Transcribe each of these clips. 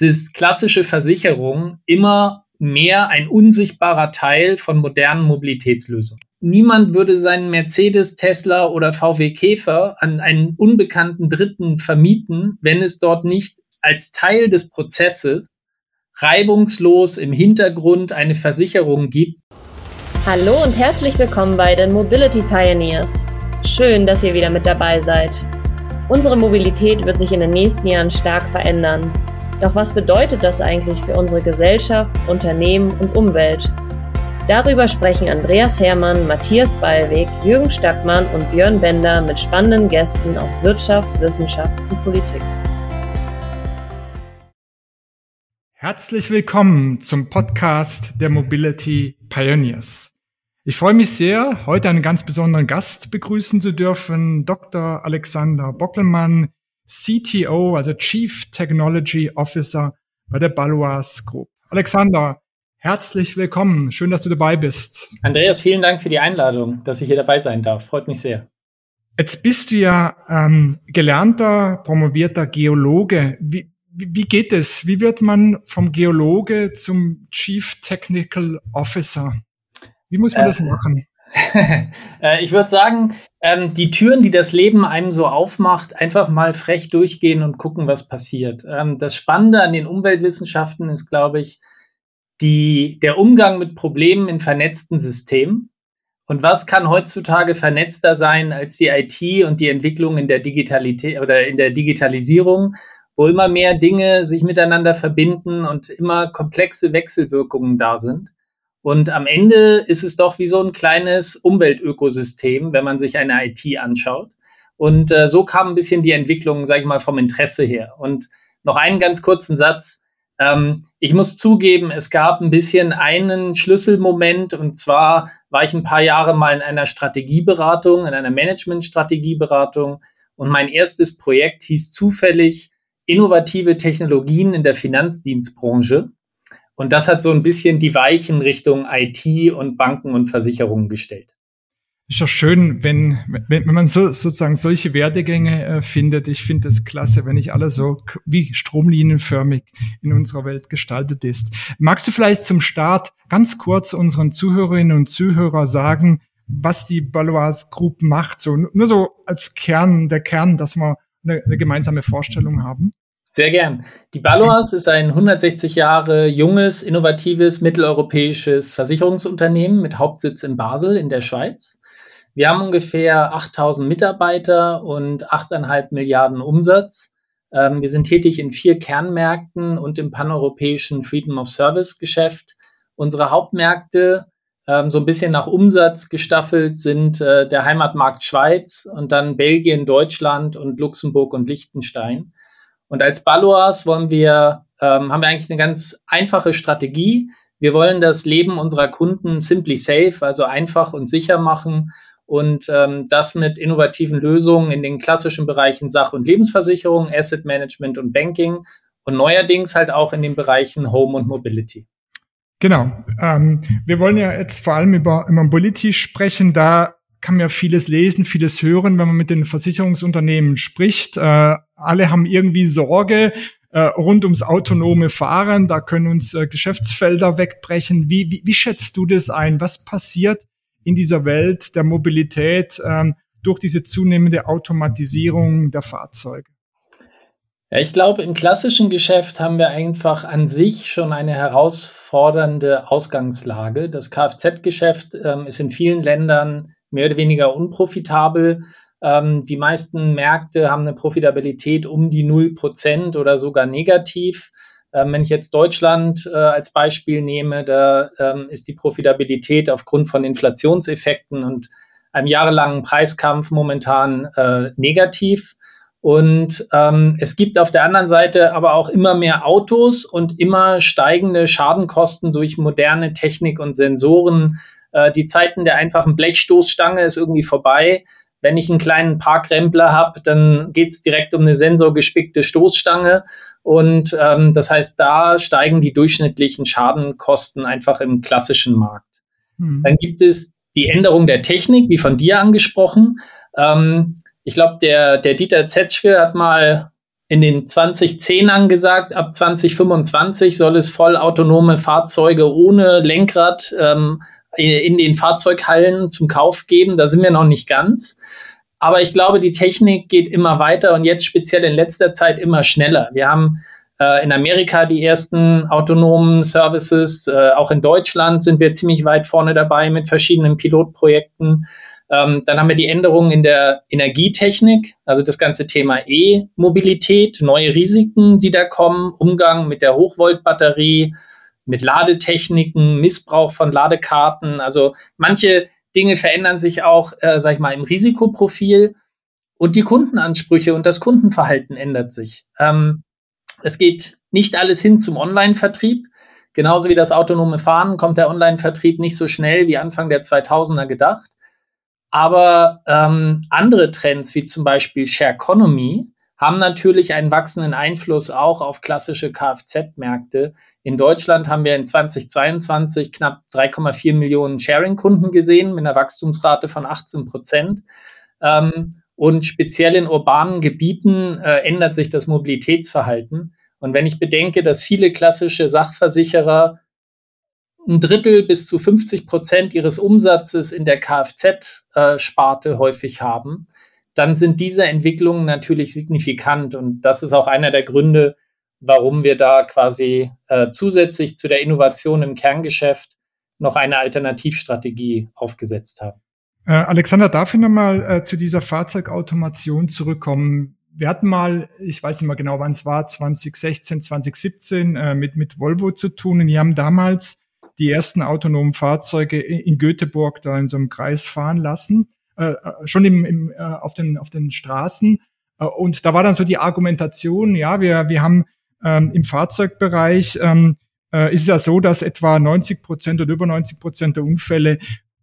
ist klassische Versicherung immer mehr ein unsichtbarer Teil von modernen Mobilitätslösungen. Niemand würde seinen Mercedes, Tesla oder VW Käfer an einen unbekannten Dritten vermieten, wenn es dort nicht als Teil des Prozesses reibungslos im Hintergrund eine Versicherung gibt. Hallo und herzlich willkommen bei den Mobility Pioneers. Schön, dass ihr wieder mit dabei seid. Unsere Mobilität wird sich in den nächsten Jahren stark verändern. Doch was bedeutet das eigentlich für unsere Gesellschaft, Unternehmen und Umwelt? Darüber sprechen Andreas Hermann, Matthias Ballweg, Jürgen Stackmann und Björn Bender mit spannenden Gästen aus Wirtschaft, Wissenschaft und Politik. Herzlich willkommen zum Podcast der Mobility Pioneers. Ich freue mich sehr, heute einen ganz besonderen Gast begrüßen zu dürfen, Dr. Alexander Bockelmann, CTO, also Chief Technology Officer bei der Baloise Group. Alexander, herzlich willkommen. Schön, dass du dabei bist. Andreas, vielen Dank für die Einladung, dass ich hier dabei sein darf. Freut mich sehr. Jetzt bist du ja ähm, gelernter, promovierter Geologe. Wie, wie, wie geht es? Wie wird man vom Geologe zum Chief Technical Officer? Wie muss man äh, das machen? Äh, ich würde sagen, ähm, die Türen, die das Leben einem so aufmacht, einfach mal frech durchgehen und gucken, was passiert. Ähm, das Spannende an den Umweltwissenschaften ist, glaube ich, die, der Umgang mit Problemen in vernetzten Systemen. Und was kann heutzutage vernetzter sein als die IT und die Entwicklung in der Digitalität oder in der Digitalisierung, wo immer mehr Dinge sich miteinander verbinden und immer komplexe Wechselwirkungen da sind. Und am Ende ist es doch wie so ein kleines Umweltökosystem, wenn man sich eine IT anschaut. Und äh, so kam ein bisschen die Entwicklung, sage ich mal, vom Interesse her. Und noch einen ganz kurzen Satz. Ähm, ich muss zugeben, es gab ein bisschen einen Schlüsselmoment und zwar war ich ein paar Jahre mal in einer Strategieberatung, in einer Management-Strategieberatung und mein erstes Projekt hieß zufällig innovative Technologien in der Finanzdienstbranche. Und das hat so ein bisschen die Weichen Richtung IT und Banken und Versicherungen gestellt. Ist doch schön, wenn, wenn, wenn man so sozusagen solche Werdegänge äh, findet. Ich finde es klasse, wenn nicht alles so wie stromlinienförmig in unserer Welt gestaltet ist. Magst du vielleicht zum Start ganz kurz unseren Zuhörerinnen und Zuhörer sagen, was die Baloise Group macht? So, nur so als Kern, der Kern, dass wir eine, eine gemeinsame Vorstellung haben. Sehr gern. Die Balois ist ein 160 Jahre junges, innovatives, mitteleuropäisches Versicherungsunternehmen mit Hauptsitz in Basel in der Schweiz. Wir haben ungefähr 8000 Mitarbeiter und 8,5 Milliarden Umsatz. Ähm, wir sind tätig in vier Kernmärkten und im paneuropäischen Freedom of Service Geschäft. Unsere Hauptmärkte, ähm, so ein bisschen nach Umsatz gestaffelt, sind äh, der Heimatmarkt Schweiz und dann Belgien, Deutschland und Luxemburg und Liechtenstein. Und als Baloas wollen wir, ähm, haben wir eigentlich eine ganz einfache Strategie. Wir wollen das Leben unserer Kunden simply safe, also einfach und sicher machen und ähm, das mit innovativen Lösungen in den klassischen Bereichen Sach- und Lebensversicherung, Asset Management und Banking und neuerdings halt auch in den Bereichen Home und Mobility. Genau. Ähm, wir wollen ja jetzt vor allem über, über Mobility sprechen. Da kann ja vieles lesen, vieles hören, wenn man mit den Versicherungsunternehmen spricht. Äh, alle haben irgendwie Sorge äh, rund ums autonome Fahren. Da können uns äh, Geschäftsfelder wegbrechen. Wie, wie, wie schätzt du das ein? Was passiert in dieser Welt der Mobilität ähm, durch diese zunehmende Automatisierung der Fahrzeuge? Ja, ich glaube, im klassischen Geschäft haben wir einfach an sich schon eine herausfordernde Ausgangslage. Das Kfz-Geschäft ähm, ist in vielen Ländern mehr oder weniger unprofitabel. Ähm, die meisten Märkte haben eine Profitabilität um die 0% oder sogar negativ. Ähm, wenn ich jetzt Deutschland äh, als Beispiel nehme, da ähm, ist die Profitabilität aufgrund von Inflationseffekten und einem jahrelangen Preiskampf momentan äh, negativ. Und ähm, es gibt auf der anderen Seite aber auch immer mehr Autos und immer steigende Schadenkosten durch moderne Technik und Sensoren, äh, die Zeiten der einfachen Blechstoßstange ist irgendwie vorbei. Wenn ich einen kleinen Parkrempler habe, dann geht es direkt um eine sensorgespickte Stoßstange. Und ähm, das heißt, da steigen die durchschnittlichen Schadenkosten einfach im klassischen Markt. Mhm. Dann gibt es die Änderung der Technik, wie von dir angesprochen. Ähm, ich glaube, der, der Dieter Zetschke hat mal in den 2010ern gesagt, ab 2025 soll es vollautonome Fahrzeuge ohne Lenkrad ähm, in den Fahrzeughallen zum Kauf geben. Da sind wir noch nicht ganz. Aber ich glaube, die Technik geht immer weiter und jetzt speziell in letzter Zeit immer schneller. Wir haben äh, in Amerika die ersten autonomen Services. Äh, auch in Deutschland sind wir ziemlich weit vorne dabei mit verschiedenen Pilotprojekten. Ähm, dann haben wir die Änderungen in der Energietechnik, also das ganze Thema E-Mobilität, neue Risiken, die da kommen, Umgang mit der Hochvoltbatterie, mit Ladetechniken, Missbrauch von Ladekarten. Also manche Dinge verändern sich auch, äh, sag ich mal, im Risikoprofil und die Kundenansprüche und das Kundenverhalten ändert sich. Ähm, es geht nicht alles hin zum Online-Vertrieb. Genauso wie das autonome Fahren kommt der Online-Vertrieb nicht so schnell wie Anfang der 2000er gedacht. Aber ähm, andere Trends wie zum Beispiel Share Economy haben natürlich einen wachsenden Einfluss auch auf klassische Kfz-Märkte. In Deutschland haben wir in 2022 knapp 3,4 Millionen Sharing-Kunden gesehen mit einer Wachstumsrate von 18 Prozent. Ähm, und speziell in urbanen Gebieten äh, ändert sich das Mobilitätsverhalten. Und wenn ich bedenke, dass viele klassische Sachversicherer ein Drittel bis zu 50 Prozent ihres Umsatzes in der Kfz-Sparte äh, häufig haben, dann sind diese Entwicklungen natürlich signifikant. Und das ist auch einer der Gründe, warum wir da quasi äh, zusätzlich zu der Innovation im Kerngeschäft noch eine Alternativstrategie aufgesetzt haben. Äh, Alexander, darf ich nochmal äh, zu dieser Fahrzeugautomation zurückkommen? Wir hatten mal, ich weiß nicht mehr genau, wann es war, 2016, 2017 äh, mit, mit Volvo zu tun. Und die haben damals die ersten autonomen Fahrzeuge in Göteborg da in so einem Kreis fahren lassen. Äh, äh, schon im, im, äh, auf, den, auf den Straßen. Äh, und da war dann so die Argumentation, ja, wir, wir haben ähm, im Fahrzeugbereich ähm, äh, ist es ja so, dass etwa 90 Prozent oder über 90 Prozent der Unfälle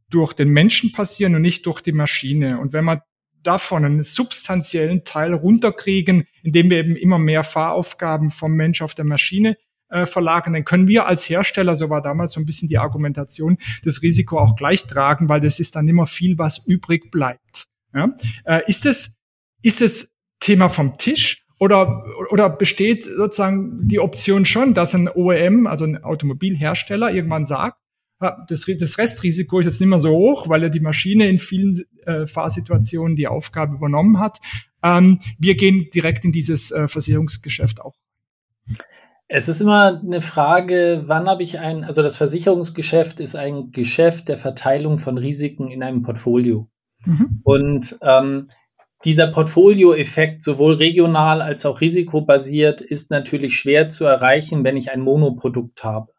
durch den Menschen passieren und nicht durch die Maschine. Und wenn man davon einen substanziellen Teil runterkriegen, indem wir eben immer mehr Fahraufgaben vom Mensch auf der Maschine äh, verlagern, dann können wir als Hersteller, so war damals so ein bisschen die Argumentation, das Risiko auch gleich tragen, weil das ist dann immer viel, was übrig bleibt. Ja? Äh, ist es ist es Thema vom Tisch oder oder besteht sozusagen die Option schon, dass ein OEM, also ein Automobilhersteller, irgendwann sagt, das, das Restrisiko ist jetzt nicht mehr so hoch, weil ja die Maschine in vielen äh, Fahrsituationen die Aufgabe übernommen hat. Ähm, wir gehen direkt in dieses äh, Versicherungsgeschäft auch es ist immer eine Frage, wann habe ich ein, also das Versicherungsgeschäft ist ein Geschäft der Verteilung von Risiken in einem Portfolio. Mhm. Und ähm, dieser Portfolioeffekt, sowohl regional als auch risikobasiert, ist natürlich schwer zu erreichen, wenn ich ein Monoprodukt habe.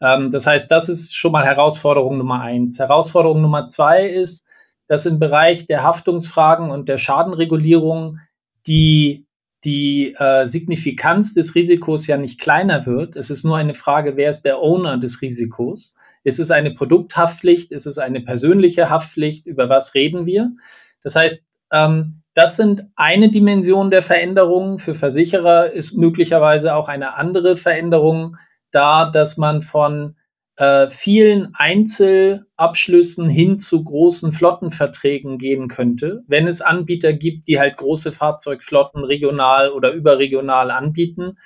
Ähm, das heißt, das ist schon mal Herausforderung Nummer eins. Herausforderung Nummer zwei ist, dass im Bereich der Haftungsfragen und der Schadenregulierung die die äh, Signifikanz des Risikos ja nicht kleiner wird. Es ist nur eine Frage, wer ist der Owner des Risikos? Ist es eine Produkthaftpflicht? Ist es eine persönliche Haftpflicht? Über was reden wir? Das heißt, ähm, das sind eine Dimension der Veränderungen. Für Versicherer ist möglicherweise auch eine andere Veränderung da, dass man von äh, vielen Einzelabschlüssen hin zu großen Flottenverträgen gehen könnte, wenn es Anbieter gibt, die halt große Fahrzeugflotten regional oder überregional anbieten.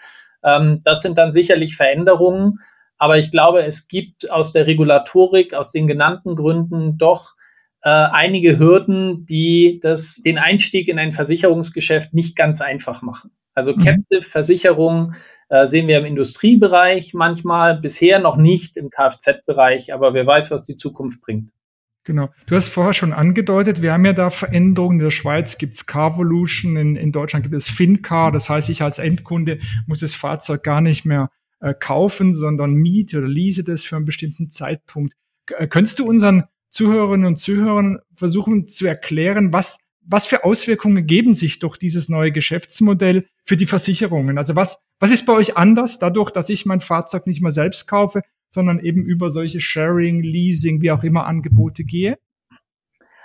Ähm, das sind dann sicherlich Veränderungen, aber ich glaube, es gibt aus der Regulatorik, aus den genannten Gründen doch äh, einige Hürden, die das, den Einstieg in ein Versicherungsgeschäft nicht ganz einfach machen. Also mhm. Äh, sehen wir im Industriebereich manchmal, bisher noch nicht im Kfz-Bereich, aber wer weiß, was die Zukunft bringt. Genau. Du hast vorher schon angedeutet, wir haben ja da Veränderungen. In der Schweiz gibt's Carvolution, in, in Deutschland gibt es FinCar. Das heißt, ich als Endkunde muss das Fahrzeug gar nicht mehr äh, kaufen, sondern miete oder lease das für einen bestimmten Zeitpunkt. Äh, könntest du unseren Zuhörerinnen und Zuhörern versuchen zu erklären, was was für Auswirkungen geben sich durch dieses neue Geschäftsmodell für die Versicherungen? Also was, was ist bei euch anders dadurch, dass ich mein Fahrzeug nicht mehr selbst kaufe, sondern eben über solche Sharing, Leasing, wie auch immer Angebote gehe?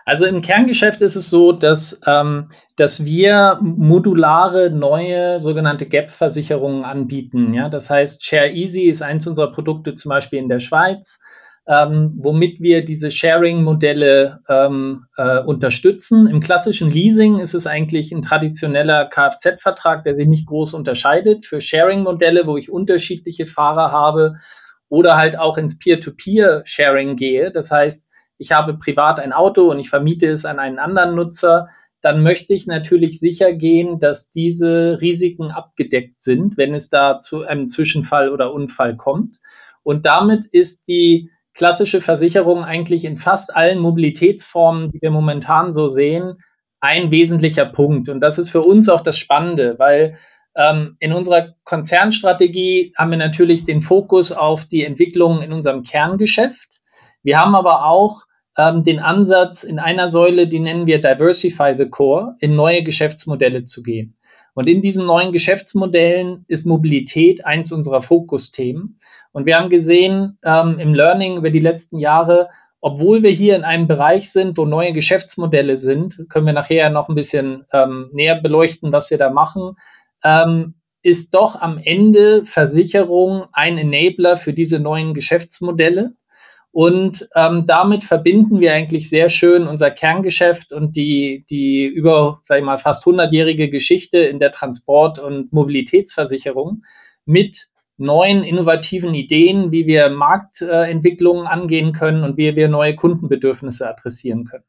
Also im Kerngeschäft ist es so, dass, ähm, dass wir modulare neue sogenannte Gap-Versicherungen anbieten. Ja? Das heißt, Share Easy ist eins unserer Produkte zum Beispiel in der Schweiz. Ähm, womit wir diese Sharing-Modelle ähm, äh, unterstützen. Im klassischen Leasing ist es eigentlich ein traditioneller Kfz-Vertrag, der sich nicht groß unterscheidet. Für Sharing-Modelle, wo ich unterschiedliche Fahrer habe oder halt auch ins Peer-to-Peer-Sharing gehe, das heißt, ich habe privat ein Auto und ich vermiete es an einen anderen Nutzer, dann möchte ich natürlich sicher gehen, dass diese Risiken abgedeckt sind, wenn es da zu einem Zwischenfall oder Unfall kommt. Und damit ist die klassische Versicherung eigentlich in fast allen Mobilitätsformen, die wir momentan so sehen, ein wesentlicher Punkt. Und das ist für uns auch das Spannende, weil ähm, in unserer Konzernstrategie haben wir natürlich den Fokus auf die Entwicklung in unserem Kerngeschäft. Wir haben aber auch ähm, den Ansatz in einer Säule, die nennen wir Diversify the Core, in neue Geschäftsmodelle zu gehen. Und in diesen neuen Geschäftsmodellen ist Mobilität eins unserer Fokusthemen. Und wir haben gesehen ähm, im Learning über die letzten Jahre, obwohl wir hier in einem Bereich sind, wo neue Geschäftsmodelle sind, können wir nachher noch ein bisschen ähm, näher beleuchten, was wir da machen, ähm, ist doch am Ende Versicherung ein Enabler für diese neuen Geschäftsmodelle. Und ähm, damit verbinden wir eigentlich sehr schön unser Kerngeschäft und die, die über, sag ich mal, fast 100-jährige Geschichte in der Transport- und Mobilitätsversicherung mit neuen innovativen Ideen, wie wir Marktentwicklungen angehen können und wie wir neue Kundenbedürfnisse adressieren können.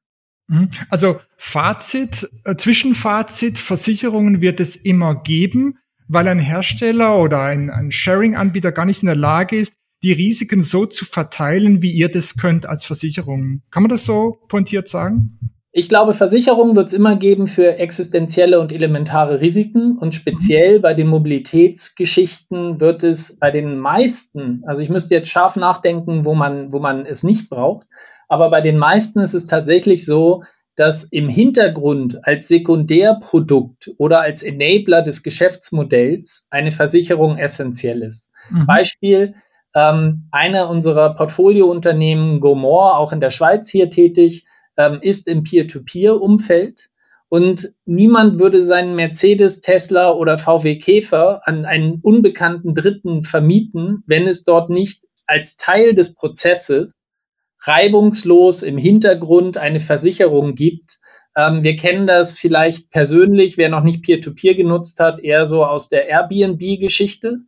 Mhm. Also Fazit, äh, Zwischenfazit, Versicherungen wird es immer geben, weil ein Hersteller oder ein, ein Sharing-Anbieter gar nicht in der Lage ist, die Risiken so zu verteilen, wie ihr das könnt als Versicherung. Kann man das so pointiert sagen? Ich glaube, Versicherungen wird es immer geben für existenzielle und elementare Risiken und speziell bei den Mobilitätsgeschichten wird es bei den meisten, also ich müsste jetzt scharf nachdenken, wo man, wo man es nicht braucht, aber bei den meisten ist es tatsächlich so, dass im Hintergrund als Sekundärprodukt oder als Enabler des Geschäftsmodells eine Versicherung essentiell ist. Mhm. Beispiel, ähm, einer unserer Portfoliounternehmen, Gomor, auch in der Schweiz hier tätig, ist im Peer-to-Peer-Umfeld. Und niemand würde seinen Mercedes, Tesla oder VW Käfer an einen unbekannten Dritten vermieten, wenn es dort nicht als Teil des Prozesses reibungslos im Hintergrund eine Versicherung gibt. Ähm, wir kennen das vielleicht persönlich, wer noch nicht Peer-to-Peer -Peer genutzt hat, eher so aus der Airbnb-Geschichte.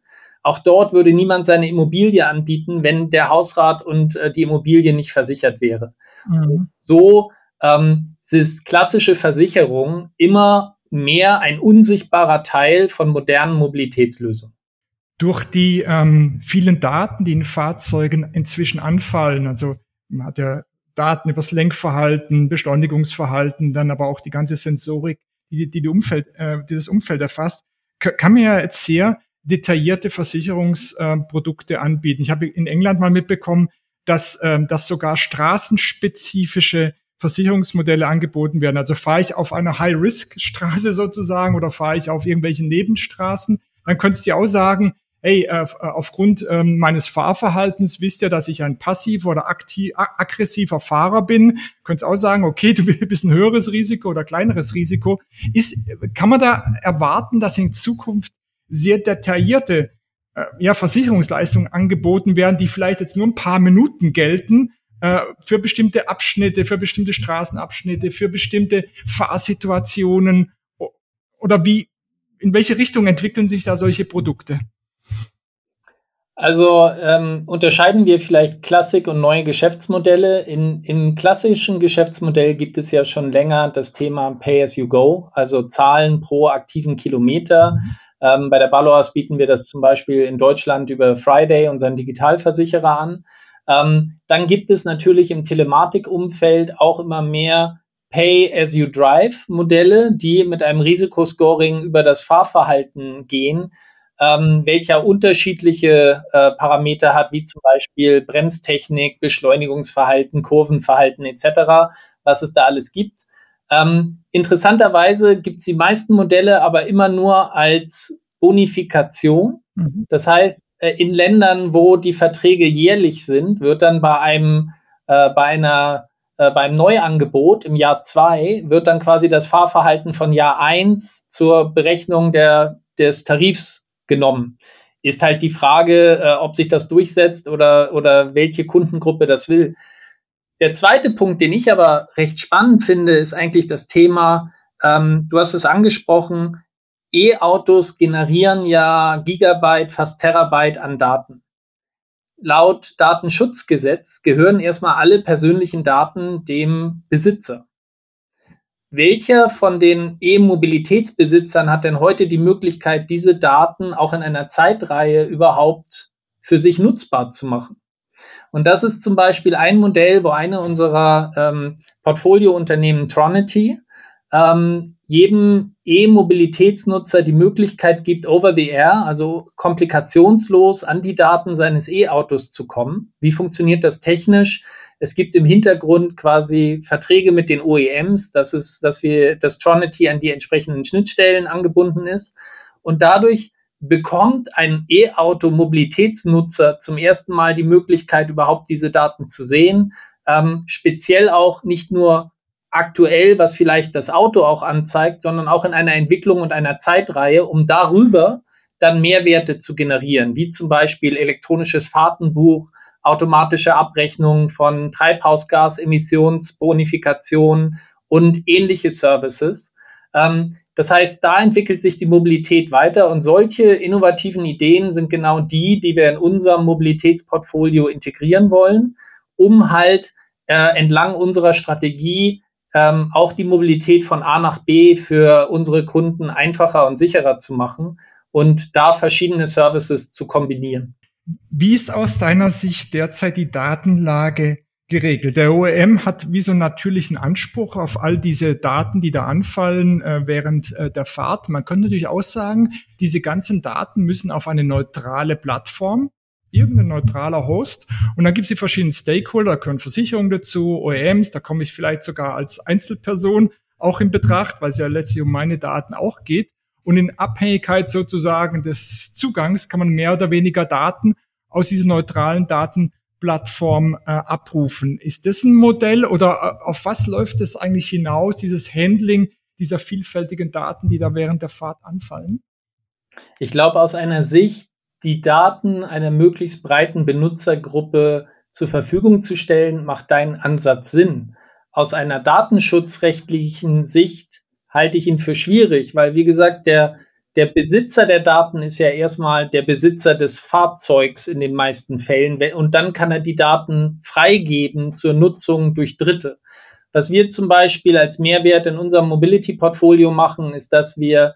Auch dort würde niemand seine Immobilie anbieten, wenn der Hausrat und äh, die Immobilie nicht versichert wäre. Mhm. So ähm, ist klassische Versicherung immer mehr ein unsichtbarer Teil von modernen Mobilitätslösungen. Durch die ähm, vielen Daten, die in Fahrzeugen inzwischen anfallen, also man hat ja Daten über das Lenkverhalten, Beschleunigungsverhalten, dann aber auch die ganze Sensorik, die, die, die Umfeld, äh, die das Umfeld erfasst, kann man ja jetzt sehr detaillierte Versicherungsprodukte anbieten. Ich habe in England mal mitbekommen, dass, ähm, dass sogar straßenspezifische Versicherungsmodelle angeboten werden. Also fahre ich auf einer High-Risk-Straße sozusagen oder fahre ich auf irgendwelchen Nebenstraßen, dann könntest du auch sagen, hey, äh, aufgrund ähm, meines Fahrverhaltens wisst ihr, dass ich ein passiv oder aktiv, aggressiver Fahrer bin. Könntest auch sagen, okay, du bist ein höheres Risiko oder kleineres Risiko. Ist, kann man da erwarten, dass in Zukunft sehr detaillierte äh, ja, Versicherungsleistungen angeboten werden, die vielleicht jetzt nur ein paar Minuten gelten, äh, für bestimmte Abschnitte, für bestimmte Straßenabschnitte, für bestimmte Fahrsituationen oder wie, in welche Richtung entwickeln sich da solche Produkte? Also ähm, unterscheiden wir vielleicht Klassik und neue Geschäftsmodelle. In, Im klassischen Geschäftsmodell gibt es ja schon länger das Thema Pay as you go, also Zahlen pro aktiven Kilometer. Mhm. Ähm, bei der Baloas bieten wir das zum Beispiel in Deutschland über Friday, unseren Digitalversicherer, an. Ähm, dann gibt es natürlich im Telematikumfeld auch immer mehr Pay-as-you-drive-Modelle, die mit einem Risikoscoring über das Fahrverhalten gehen, ähm, welcher unterschiedliche äh, Parameter hat, wie zum Beispiel Bremstechnik, Beschleunigungsverhalten, Kurvenverhalten etc., was es da alles gibt. Ähm, interessanterweise gibt es die meisten Modelle aber immer nur als Bonifikation. Mhm. Das heißt, äh, in Ländern, wo die Verträge jährlich sind, wird dann bei einem, äh, bei einer, äh, beim Neuangebot im Jahr zwei wird dann quasi das Fahrverhalten von Jahr eins zur Berechnung der, des Tarifs genommen. ist halt die Frage, äh, ob sich das durchsetzt oder, oder welche Kundengruppe das will. Der zweite Punkt, den ich aber recht spannend finde, ist eigentlich das Thema, ähm, du hast es angesprochen, E-Autos generieren ja Gigabyte, fast Terabyte an Daten. Laut Datenschutzgesetz gehören erstmal alle persönlichen Daten dem Besitzer. Welcher von den E-Mobilitätsbesitzern hat denn heute die Möglichkeit, diese Daten auch in einer Zeitreihe überhaupt für sich nutzbar zu machen? Und das ist zum Beispiel ein Modell, wo eine unserer ähm, Portfoliounternehmen Tronity ähm, jedem E-Mobilitätsnutzer die Möglichkeit gibt, over the air, also komplikationslos an die Daten seines E-Autos zu kommen. Wie funktioniert das technisch? Es gibt im Hintergrund quasi Verträge mit den OEMs, dass es, dass wir, dass Tronity an die entsprechenden Schnittstellen angebunden ist. Und dadurch bekommt ein E-Auto-Mobilitätsnutzer zum ersten Mal die Möglichkeit, überhaupt diese Daten zu sehen. Ähm, speziell auch nicht nur aktuell, was vielleicht das Auto auch anzeigt, sondern auch in einer Entwicklung und einer Zeitreihe, um darüber dann Mehrwerte zu generieren, wie zum Beispiel elektronisches Fahrtenbuch, automatische Abrechnung von Treibhausgasemissionsbonifikation und ähnliche Services. Ähm, das heißt, da entwickelt sich die Mobilität weiter und solche innovativen Ideen sind genau die, die wir in unserem Mobilitätsportfolio integrieren wollen, um halt äh, entlang unserer Strategie ähm, auch die Mobilität von A nach B für unsere Kunden einfacher und sicherer zu machen und da verschiedene Services zu kombinieren. Wie ist aus deiner Sicht derzeit die Datenlage geregelt? Der OEM hat wie so einen natürlichen Anspruch auf all diese Daten, die da anfallen äh, während äh, der Fahrt. Man könnte natürlich auch sagen, diese ganzen Daten müssen auf eine neutrale Plattform irgendein neutraler Host. Und dann gibt es die verschiedenen Stakeholder, da können Versicherungen dazu, OEMs, da komme ich vielleicht sogar als Einzelperson auch in Betracht, weil es ja letztlich um meine Daten auch geht. Und in Abhängigkeit sozusagen des Zugangs kann man mehr oder weniger Daten aus dieser neutralen Datenplattform äh, abrufen. Ist das ein Modell oder äh, auf was läuft es eigentlich hinaus, dieses Handling dieser vielfältigen Daten, die da während der Fahrt anfallen? Ich glaube, aus einer Sicht, die Daten einer möglichst breiten Benutzergruppe zur Verfügung zu stellen, macht dein Ansatz Sinn. Aus einer datenschutzrechtlichen Sicht halte ich ihn für schwierig, weil wie gesagt, der, der Besitzer der Daten ist ja erstmal der Besitzer des Fahrzeugs in den meisten Fällen und dann kann er die Daten freigeben zur Nutzung durch Dritte. Was wir zum Beispiel als Mehrwert in unserem Mobility-Portfolio machen, ist, dass wir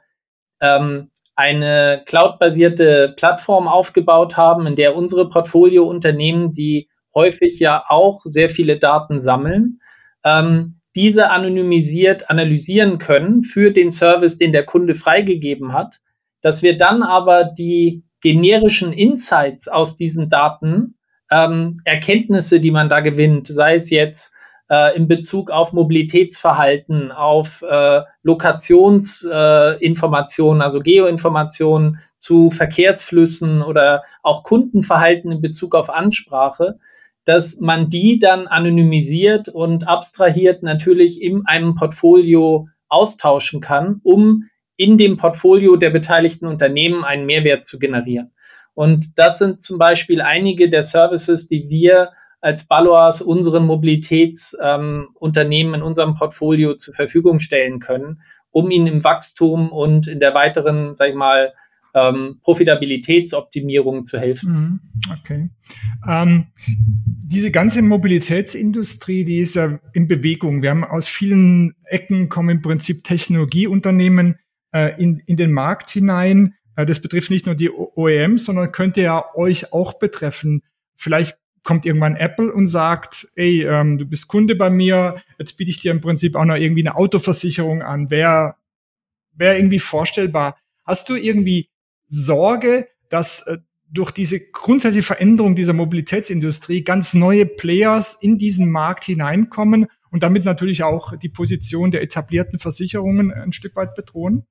ähm, eine cloud-basierte Plattform aufgebaut haben, in der unsere Portfolio-Unternehmen, die häufig ja auch sehr viele Daten sammeln, ähm, diese anonymisiert analysieren können für den Service, den der Kunde freigegeben hat, dass wir dann aber die generischen Insights aus diesen Daten, ähm, Erkenntnisse, die man da gewinnt, sei es jetzt äh, in Bezug auf Mobilitätsverhalten, auf äh, Lokationsinformationen, äh, also Geoinformationen zu Verkehrsflüssen oder auch Kundenverhalten in Bezug auf Ansprache, dass man die dann anonymisiert und abstrahiert natürlich in einem Portfolio austauschen kann, um in dem Portfolio der beteiligten Unternehmen einen Mehrwert zu generieren. Und das sind zum Beispiel einige der Services, die wir als Baloas unseren Mobilitätsunternehmen ähm, in unserem Portfolio zur Verfügung stellen können, um ihnen im Wachstum und in der weiteren, sag ich mal, ähm, Profitabilitätsoptimierung zu helfen. Mhm. Okay. Ähm, diese ganze Mobilitätsindustrie, die ist ja in Bewegung. Wir haben aus vielen Ecken kommen im Prinzip Technologieunternehmen äh, in, in den Markt hinein. Äh, das betrifft nicht nur die OEMs, sondern könnte ja euch auch betreffen. Vielleicht kommt irgendwann Apple und sagt, ey, ähm, du bist Kunde bei mir, jetzt biete ich dir im Prinzip auch noch irgendwie eine Autoversicherung an. Wäre wär irgendwie vorstellbar. Hast du irgendwie Sorge, dass äh, durch diese grundsätzliche Veränderung dieser Mobilitätsindustrie ganz neue Players in diesen Markt hineinkommen und damit natürlich auch die Position der etablierten Versicherungen ein Stück weit bedrohen?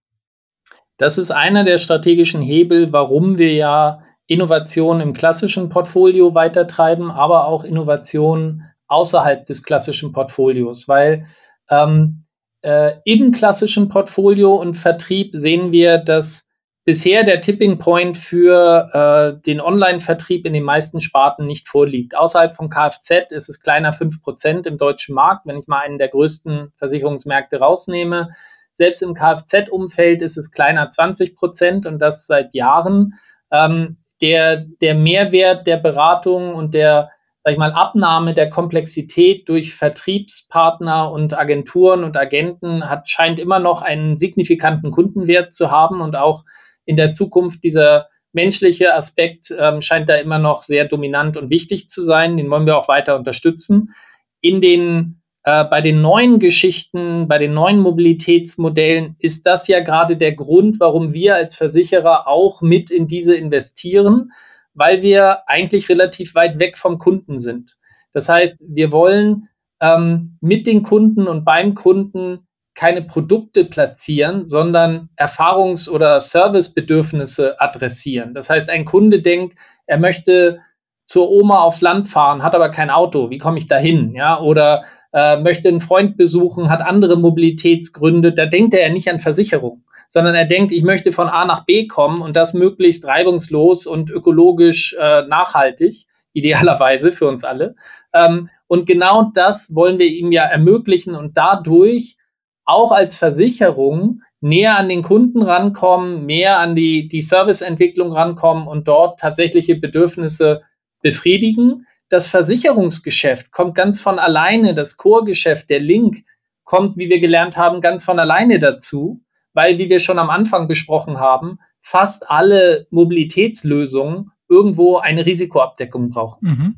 Das ist einer der strategischen Hebel, warum wir ja Innovationen im klassischen Portfolio weitertreiben, aber auch Innovationen außerhalb des klassischen Portfolios, weil ähm, äh, im klassischen Portfolio und Vertrieb sehen wir, dass bisher der Tipping Point für äh, den Online-Vertrieb in den meisten Sparten nicht vorliegt. Außerhalb von Kfz ist es kleiner 5% im deutschen Markt, wenn ich mal einen der größten Versicherungsmärkte rausnehme. Selbst im Kfz-Umfeld ist es kleiner 20% und das seit Jahren. Ähm, der, der Mehrwert der Beratung und der sag ich mal, Abnahme der Komplexität durch Vertriebspartner und Agenturen und Agenten hat, scheint immer noch einen signifikanten Kundenwert zu haben und auch in der Zukunft dieser menschliche Aspekt ähm, scheint da immer noch sehr dominant und wichtig zu sein. Den wollen wir auch weiter unterstützen. In den, äh, bei den neuen Geschichten, bei den neuen Mobilitätsmodellen ist das ja gerade der Grund, warum wir als Versicherer auch mit in diese investieren, weil wir eigentlich relativ weit weg vom Kunden sind. Das heißt, wir wollen ähm, mit den Kunden und beim Kunden keine Produkte platzieren, sondern Erfahrungs- oder Servicebedürfnisse adressieren. Das heißt, ein Kunde denkt, er möchte zur Oma aufs Land fahren, hat aber kein Auto. Wie komme ich da hin? Ja, oder äh, möchte einen Freund besuchen, hat andere Mobilitätsgründe. Da denkt er nicht an Versicherung, sondern er denkt, ich möchte von A nach B kommen und das möglichst reibungslos und ökologisch äh, nachhaltig, idealerweise für uns alle. Ähm, und genau das wollen wir ihm ja ermöglichen und dadurch auch als Versicherung näher an den Kunden rankommen, mehr an die, die Serviceentwicklung rankommen und dort tatsächliche Bedürfnisse befriedigen. Das Versicherungsgeschäft kommt ganz von alleine, das Core-Geschäft, der Link kommt, wie wir gelernt haben, ganz von alleine dazu, weil, wie wir schon am Anfang besprochen haben, fast alle Mobilitätslösungen irgendwo eine Risikoabdeckung brauchen. Mhm.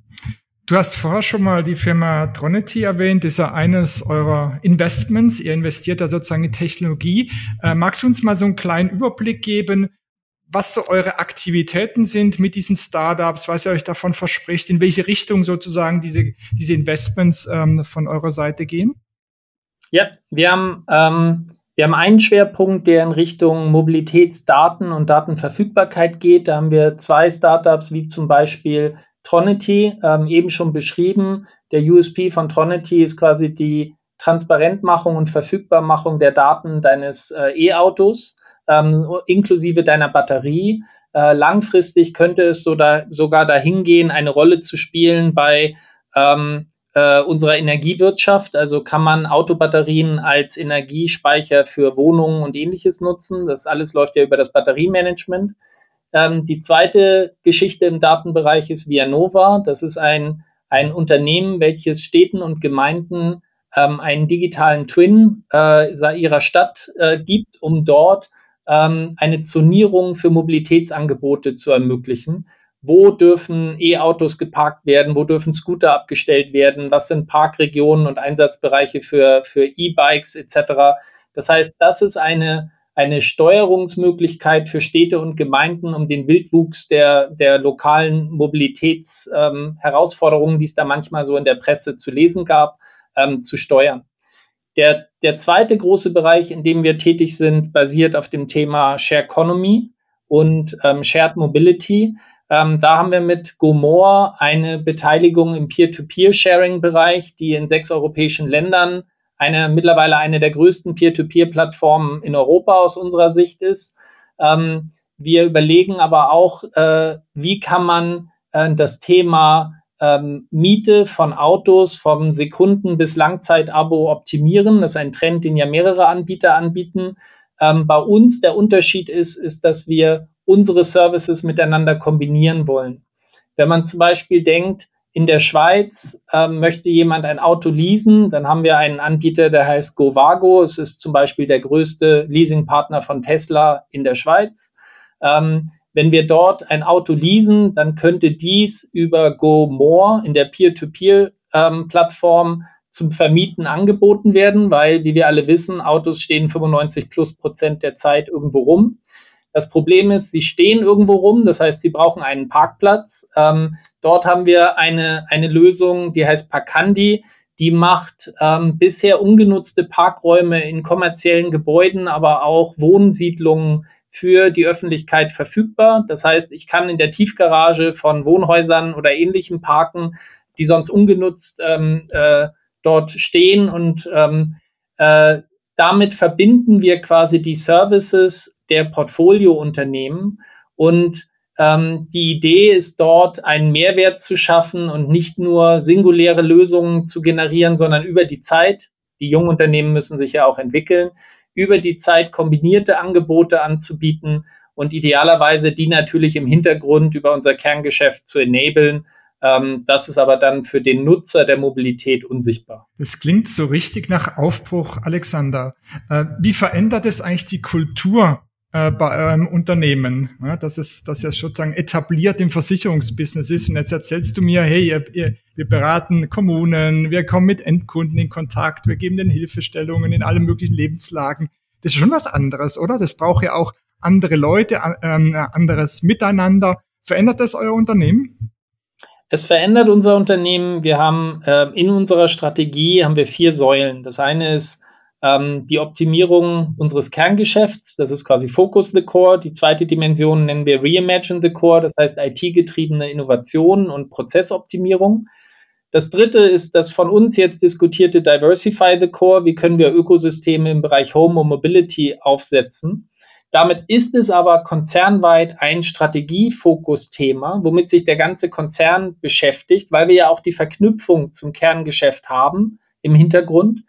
Du hast vorher schon mal die Firma Tronity erwähnt, ist ja eines eurer Investments. Ihr investiert da sozusagen in Technologie. Äh, magst du uns mal so einen kleinen Überblick geben, was so eure Aktivitäten sind mit diesen Startups, was ihr euch davon verspricht, in welche Richtung sozusagen diese, diese Investments ähm, von eurer Seite gehen? Ja, wir haben, ähm, wir haben einen Schwerpunkt, der in Richtung Mobilitätsdaten und Datenverfügbarkeit geht. Da haben wir zwei Startups, wie zum Beispiel Tronity ähm, eben schon beschrieben. Der USP von Tronity ist quasi die Transparentmachung und Verfügbarmachung der Daten deines äh, E-Autos, ähm, inklusive deiner Batterie. Äh, langfristig könnte es so da, sogar dahin gehen, eine Rolle zu spielen bei ähm, äh, unserer Energiewirtschaft. Also kann man Autobatterien als Energiespeicher für Wohnungen und ähnliches nutzen. Das alles läuft ja über das Batteriemanagement. Ähm, die zweite Geschichte im Datenbereich ist Vianova. Das ist ein, ein Unternehmen, welches Städten und Gemeinden ähm, einen digitalen Twin äh, ihrer Stadt äh, gibt, um dort ähm, eine Zonierung für Mobilitätsangebote zu ermöglichen. Wo dürfen E-Autos geparkt werden? Wo dürfen Scooter abgestellt werden? Was sind Parkregionen und Einsatzbereiche für, für E-Bikes etc.? Das heißt, das ist eine eine Steuerungsmöglichkeit für Städte und Gemeinden, um den Wildwuchs der, der lokalen Mobilitätsherausforderungen, ähm, die es da manchmal so in der Presse zu lesen gab, ähm, zu steuern. Der, der zweite große Bereich, in dem wir tätig sind, basiert auf dem Thema Share Economy und ähm, Shared Mobility. Ähm, da haben wir mit GoMore eine Beteiligung im Peer-to-Peer-Sharing-Bereich, die in sechs europäischen Ländern eine mittlerweile eine der größten Peer-to-Peer-Plattformen in Europa aus unserer Sicht ist. Ähm, wir überlegen aber auch, äh, wie kann man äh, das Thema ähm, Miete von Autos vom Sekunden- bis Langzeitabo optimieren. Das ist ein Trend, den ja mehrere Anbieter anbieten. Ähm, bei uns der Unterschied ist, ist, dass wir unsere Services miteinander kombinieren wollen. Wenn man zum Beispiel denkt, in der Schweiz ähm, möchte jemand ein Auto leasen, dann haben wir einen Anbieter, der heißt Govago. Es ist zum Beispiel der größte Leasingpartner von Tesla in der Schweiz. Ähm, wenn wir dort ein Auto leasen, dann könnte dies über GoMore in der Peer-to-Peer-Plattform ähm, zum Vermieten angeboten werden, weil, wie wir alle wissen, Autos stehen 95 plus Prozent der Zeit irgendwo rum. Das Problem ist, sie stehen irgendwo rum, das heißt, sie brauchen einen Parkplatz. Ähm, dort haben wir eine, eine Lösung, die heißt Parkandi. Die macht ähm, bisher ungenutzte Parkräume in kommerziellen Gebäuden, aber auch Wohnsiedlungen für die Öffentlichkeit verfügbar. Das heißt, ich kann in der Tiefgarage von Wohnhäusern oder ähnlichem parken, die sonst ungenutzt ähm, äh, dort stehen und ähm, äh, damit verbinden wir quasi die Services der Portfoliounternehmen und ähm, die Idee ist dort, einen Mehrwert zu schaffen und nicht nur singuläre Lösungen zu generieren, sondern über die Zeit, die jungen Unternehmen müssen sich ja auch entwickeln, über die Zeit kombinierte Angebote anzubieten und idealerweise die natürlich im Hintergrund über unser Kerngeschäft zu enablen. Ähm, das ist aber dann für den Nutzer der Mobilität unsichtbar. Das klingt so richtig nach Aufbruch, Alexander. Äh, wie verändert es eigentlich die Kultur äh, bei eurem Unternehmen, ja, dass es, dass es sozusagen etabliert im Versicherungsbusiness ist. Und jetzt erzählst du mir, hey, ihr, ihr, wir beraten Kommunen, wir kommen mit Endkunden in Kontakt, wir geben den Hilfestellungen in allen möglichen Lebenslagen. Das ist schon was anderes, oder? Das braucht ja auch andere Leute, ähm, anderes Miteinander. Verändert das euer Unternehmen? Es verändert unser Unternehmen. Wir haben äh, in unserer Strategie haben wir vier Säulen. Das eine ist ähm, die Optimierung unseres Kerngeschäfts, das ist quasi Focus the Core. Die zweite Dimension nennen wir Reimagine the Core, das heißt IT-getriebene Innovation und Prozessoptimierung. Das dritte ist das von uns jetzt diskutierte Diversify the Core. Wie können wir Ökosysteme im Bereich Home und Mobility aufsetzen? Damit ist es aber konzernweit ein Strategiefokusthema, womit sich der ganze Konzern beschäftigt, weil wir ja auch die Verknüpfung zum Kerngeschäft haben im Hintergrund.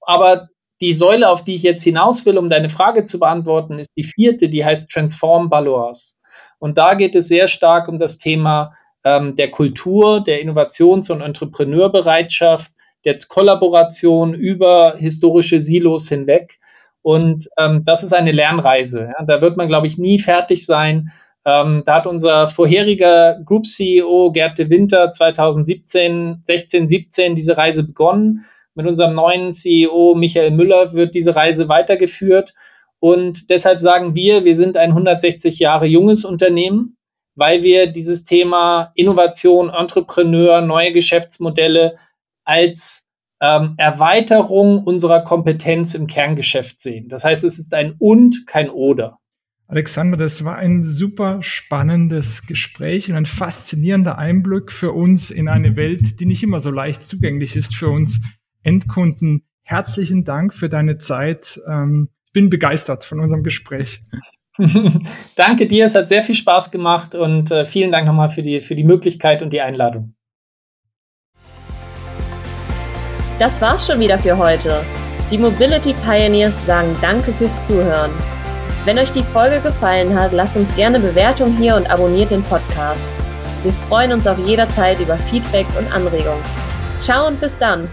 Aber die Säule, auf die ich jetzt hinaus will, um deine Frage zu beantworten, ist die vierte, die heißt Transform Balois. Und da geht es sehr stark um das Thema ähm, der Kultur, der Innovations- und Entrepreneurbereitschaft, der Kollaboration über historische Silos hinweg. Und ähm, das ist eine Lernreise. Ja. Da wird man, glaube ich, nie fertig sein. Ähm, da hat unser vorheriger Group CEO Gerd de Winter 2017, 16, 17 diese Reise begonnen mit unserem neuen CEO Michael Müller wird diese Reise weitergeführt. Und deshalb sagen wir, wir sind ein 160 Jahre junges Unternehmen, weil wir dieses Thema Innovation, Entrepreneur, neue Geschäftsmodelle als ähm, Erweiterung unserer Kompetenz im Kerngeschäft sehen. Das heißt, es ist ein und, kein oder. Alexander, das war ein super spannendes Gespräch und ein faszinierender Einblick für uns in eine Welt, die nicht immer so leicht zugänglich ist für uns Endkunden. Herzlichen Dank für deine Zeit. Ähm, ich bin begeistert von unserem Gespräch. Danke dir, es hat sehr viel Spaß gemacht und äh, vielen Dank nochmal für die, für die Möglichkeit und die Einladung. Das war's schon wieder für heute. Die Mobility Pioneers sagen Danke fürs Zuhören. Wenn euch die Folge gefallen hat, lasst uns gerne Bewertung hier und abonniert den Podcast. Wir freuen uns auf jederzeit über Feedback und Anregungen. Ciao und bis dann!